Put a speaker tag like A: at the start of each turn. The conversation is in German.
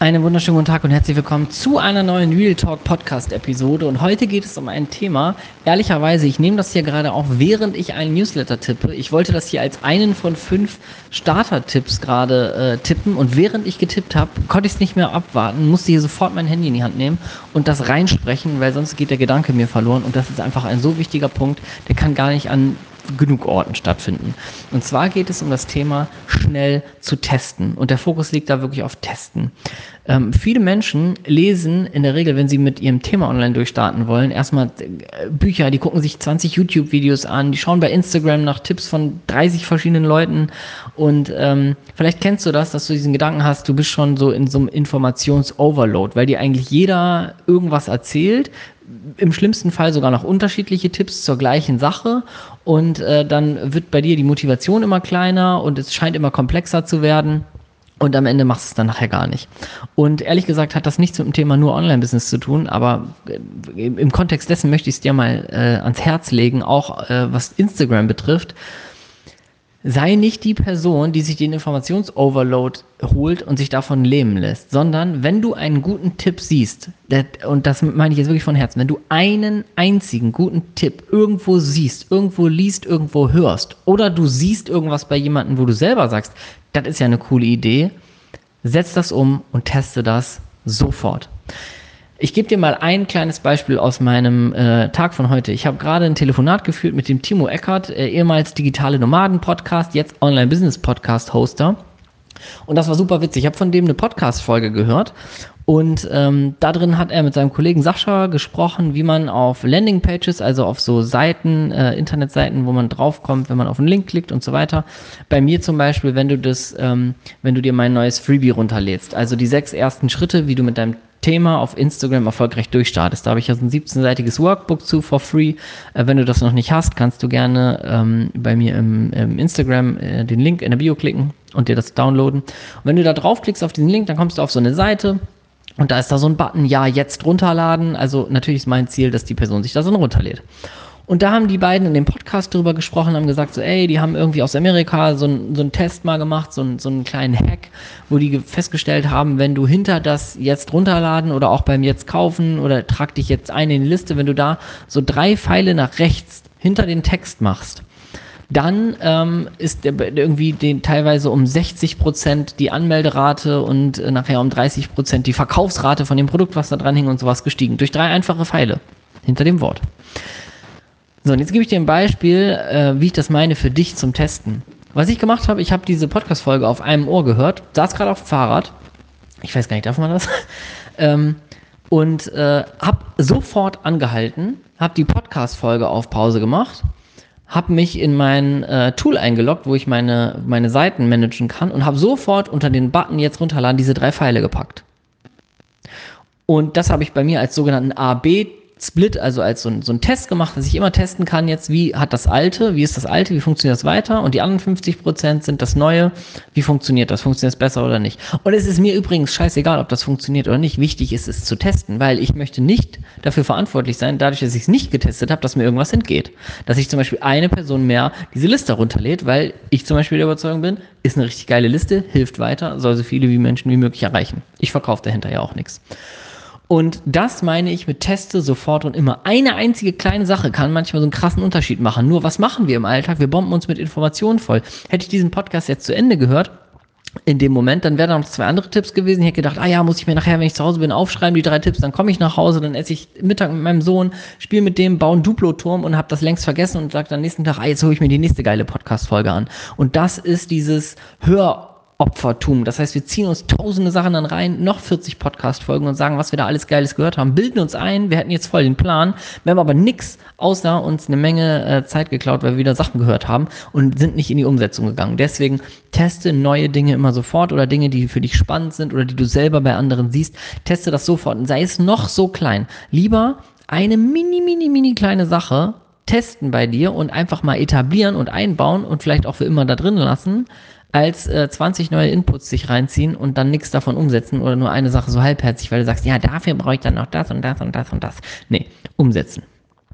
A: Einen wunderschönen guten Tag und herzlich willkommen zu einer neuen Real Talk Podcast Episode. Und heute geht es um ein Thema. Ehrlicherweise, ich nehme das hier gerade auch, während ich einen Newsletter tippe. Ich wollte das hier als einen von fünf Starter-Tipps gerade äh, tippen. Und während ich getippt habe, konnte ich es nicht mehr abwarten, musste hier sofort mein Handy in die Hand nehmen und das reinsprechen, weil sonst geht der Gedanke mir verloren. Und das ist einfach ein so wichtiger Punkt, der kann gar nicht an genug Orten stattfinden. Und zwar geht es um das Thema schnell zu testen. Und der Fokus liegt da wirklich auf Testen. Ähm, viele Menschen lesen in der Regel, wenn sie mit ihrem Thema online durchstarten wollen, erstmal äh, Bücher, die gucken sich 20 YouTube-Videos an, die schauen bei Instagram nach Tipps von 30 verschiedenen Leuten. Und ähm, vielleicht kennst du das, dass du diesen Gedanken hast, du bist schon so in so einem Informations-Overload, weil dir eigentlich jeder irgendwas erzählt, im schlimmsten Fall sogar noch unterschiedliche Tipps zur gleichen Sache und äh, dann wird bei dir die Motivation immer kleiner und es scheint immer komplexer zu werden. Und am Ende machst du es dann nachher gar nicht. Und ehrlich gesagt hat das nichts mit dem Thema nur Online-Business zu tun, aber äh, im Kontext dessen möchte ich es dir mal äh, ans Herz legen, auch äh, was Instagram betrifft sei nicht die Person, die sich den Informationsoverload holt und sich davon lähmen lässt, sondern wenn du einen guten Tipp siehst, und das meine ich jetzt wirklich von Herzen, wenn du einen einzigen guten Tipp irgendwo siehst, irgendwo liest, irgendwo hörst, oder du siehst irgendwas bei jemandem, wo du selber sagst, das ist ja eine coole Idee, setz das um und teste das sofort. Ich gebe dir mal ein kleines Beispiel aus meinem äh, Tag von heute. Ich habe gerade ein Telefonat geführt mit dem Timo Eckert, äh, ehemals Digitale Nomaden Podcast, jetzt Online Business Podcast Hoster. Und das war super witzig. Ich habe von dem eine Podcast-Folge gehört und ähm, da drin hat er mit seinem Kollegen Sascha gesprochen, wie man auf Landingpages, also auf so Seiten, äh, Internetseiten, wo man draufkommt, wenn man auf einen Link klickt und so weiter. Bei mir zum Beispiel, wenn du das, ähm, wenn du dir mein neues Freebie runterlädst, also die sechs ersten Schritte, wie du mit deinem Thema auf Instagram erfolgreich durchstartest. Da habe ich ja so ein 17-seitiges Workbook zu for free. Äh, wenn du das noch nicht hast, kannst du gerne ähm, bei mir im, im Instagram äh, den Link in der Bio klicken und dir das downloaden. Und wenn du da draufklickst auf diesen Link, dann kommst du auf so eine Seite. Und da ist da so ein Button, ja, jetzt runterladen. Also natürlich ist mein Ziel, dass die Person sich das dann runterlädt. Und da haben die beiden in dem Podcast drüber gesprochen, haben gesagt, so, ey, die haben irgendwie aus Amerika so, ein, so einen Test mal gemacht, so, ein, so einen kleinen Hack, wo die festgestellt haben, wenn du hinter das jetzt runterladen oder auch beim jetzt kaufen oder trag dich jetzt ein in die Liste, wenn du da so drei Pfeile nach rechts hinter den Text machst, dann ähm, ist irgendwie den, teilweise um 60 Prozent die Anmelderate und äh, nachher um 30 Prozent die Verkaufsrate von dem Produkt, was da dran hing und sowas gestiegen. Durch drei einfache Pfeile hinter dem Wort. So, und jetzt gebe ich dir ein Beispiel, äh, wie ich das meine für dich zum Testen. Was ich gemacht habe, ich habe diese Podcast-Folge auf einem Ohr gehört, saß gerade auf dem Fahrrad. Ich weiß gar nicht, darf man das? ähm, und äh, habe sofort angehalten, habe die Podcast-Folge auf Pause gemacht, habe mich in mein äh, Tool eingeloggt, wo ich meine, meine Seiten managen kann und habe sofort unter den Button jetzt runterladen diese drei Pfeile gepackt. Und das habe ich bei mir als sogenannten A-B Split, also als so ein, so ein Test gemacht, dass ich immer testen kann jetzt, wie hat das alte, wie ist das alte, wie funktioniert das weiter und die anderen 50 Prozent sind das neue, wie funktioniert das, funktioniert es besser oder nicht. Und es ist mir übrigens scheißegal, ob das funktioniert oder nicht, wichtig ist es zu testen, weil ich möchte nicht dafür verantwortlich sein, dadurch, dass ich es nicht getestet habe, dass mir irgendwas entgeht. Dass ich zum Beispiel eine Person mehr diese Liste runterlädt, weil ich zum Beispiel der Überzeugung bin, ist eine richtig geile Liste, hilft weiter, soll so viele wie Menschen wie möglich erreichen. Ich verkaufe dahinter ja auch nichts. Und das meine ich mit Teste sofort und immer. Eine einzige kleine Sache kann manchmal so einen krassen Unterschied machen. Nur was machen wir im Alltag? Wir bomben uns mit Informationen voll. Hätte ich diesen Podcast jetzt zu Ende gehört, in dem Moment, dann wären da noch zwei andere Tipps gewesen. Ich hätte gedacht, ah ja, muss ich mir nachher, wenn ich zu Hause bin, aufschreiben, die drei Tipps, dann komme ich nach Hause, dann esse ich Mittag mit meinem Sohn, spiele mit dem, baue einen Duplo-Turm und habe das längst vergessen und sage dann nächsten Tag, ah, jetzt hole ich mir die nächste geile Podcast-Folge an. Und das ist dieses Hör Opfertum. Das heißt, wir ziehen uns tausende Sachen dann rein, noch 40 Podcast-Folgen und sagen, was wir da alles Geiles gehört haben, bilden uns ein, wir hätten jetzt voll den Plan, wir haben aber nichts, außer uns eine Menge äh, Zeit geklaut, weil wir wieder Sachen gehört haben und sind nicht in die Umsetzung gegangen. Deswegen teste neue Dinge immer sofort oder Dinge, die für dich spannend sind oder die du selber bei anderen siehst, teste das sofort und sei es noch so klein. Lieber eine mini, mini, mini kleine Sache testen bei dir und einfach mal etablieren und einbauen und vielleicht auch für immer da drin lassen, als äh, 20 neue Inputs sich reinziehen und dann nichts davon umsetzen oder nur eine Sache so halbherzig, weil du sagst, ja, dafür brauche ich dann noch das und das und das und das. Nee, umsetzen.